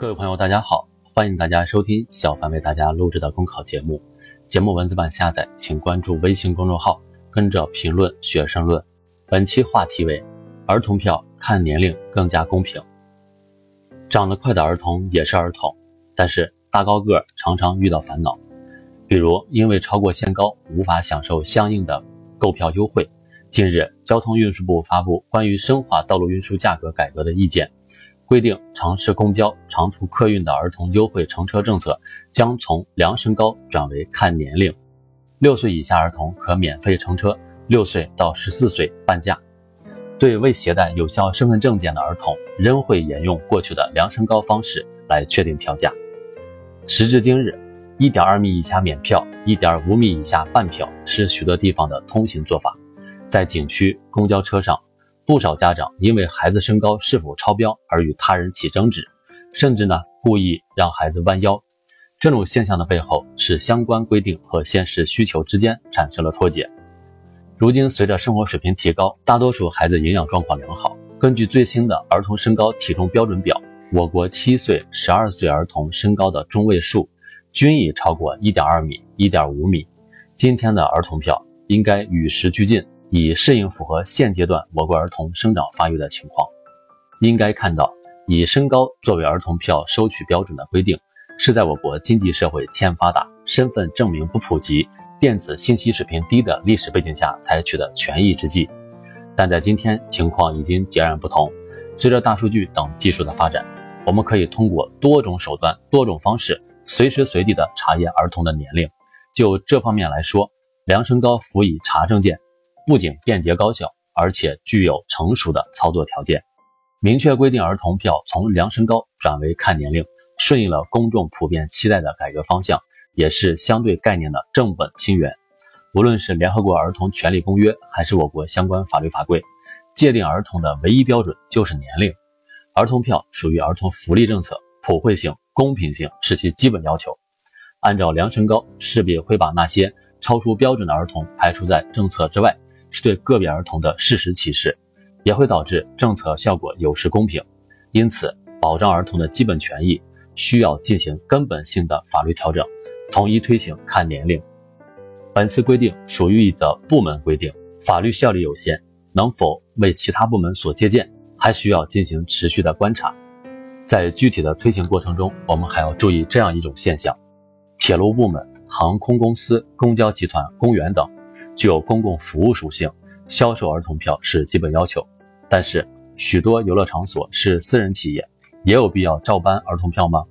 各位朋友，大家好，欢迎大家收听小凡为大家录制的公考节目。节目文字版下载，请关注微信公众号，跟着评论学申论。本期话题为：儿童票看年龄更加公平。长得快的儿童也是儿童，但是大高个常常遇到烦恼，比如因为超过限高无法享受相应的购票优惠。近日，交通运输部发布关于深化道路运输价格改革的意见。规定，城市公交、长途客运的儿童优惠乘车政策将从量身高转为看年龄，六岁以下儿童可免费乘车，六岁到十四岁半价。对未携带有效身份证件的儿童，仍会沿用过去的量身高方式来确定票价。时至今日，一点二米以下免票，一点五米以下半票是许多地方的通行做法，在景区公交车上。不少家长因为孩子身高是否超标而与他人起争执，甚至呢故意让孩子弯腰。这种现象的背后是相关规定和现实需求之间产生了脱节。如今随着生活水平提高，大多数孩子营养状况良好。根据最新的儿童身高体重标准表，我国七岁、十二岁儿童身高的中位数均已超过一点二米、一点五米。今天的儿童票应该与时俱进。以适应符合现阶段我国儿童生长发育的情况，应该看到，以身高作为儿童票收取标准的规定，是在我国经济社会欠发达、身份证明不普及、电子信息水平低的历史背景下采取的权宜之计。但在今天，情况已经截然不同。随着大数据等技术的发展，我们可以通过多种手段、多种方式，随时随地的查验儿童的年龄。就这方面来说，量身高辅以查证件。不仅便捷高效，而且具有成熟的操作条件。明确规定儿童票从量身高转为看年龄，顺应了公众普遍期待的改革方向，也是相对概念的正本清源。无论是联合国儿童权利公约，还是我国相关法律法规，界定儿童的唯一标准就是年龄。儿童票属于儿童福利政策，普惠性、公平性是其基本要求。按照量身高，势必会把那些超出标准的儿童排除在政策之外。是对个别儿童的事实歧视，也会导致政策效果有失公平。因此，保障儿童的基本权益需要进行根本性的法律调整，统一推行看年龄。本次规定属于一则部门规定，法律效力有限，能否为其他部门所借鉴，还需要进行持续的观察。在具体的推行过程中，我们还要注意这样一种现象：铁路部门、航空公司、公交集团、公园等。具有公共服务属性，销售儿童票是基本要求。但是，许多游乐场所是私人企业，也有必要照搬儿童票吗？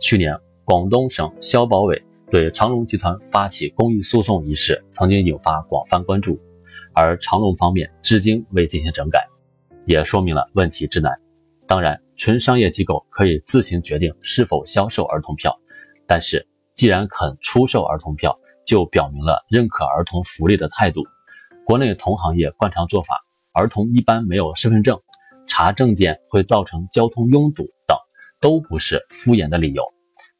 去年，广东省消保委对长隆集团发起公益诉讼一事，曾经引发广泛关注。而长隆方面至今未进行整改，也说明了问题之难。当然，纯商业机构可以自行决定是否销售儿童票，但是既然肯出售儿童票，就表明了认可儿童福利的态度。国内同行业惯常做法，儿童一般没有身份证，查证件会造成交通拥堵等，都不是敷衍的理由。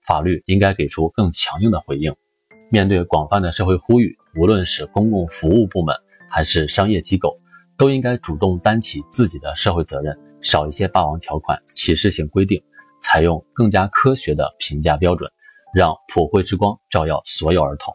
法律应该给出更强硬的回应。面对广泛的社会呼吁，无论是公共服务部门还是商业机构，都应该主动担起自己的社会责任，少一些霸王条款、歧视性规定，采用更加科学的评价标准，让普惠之光照耀所有儿童。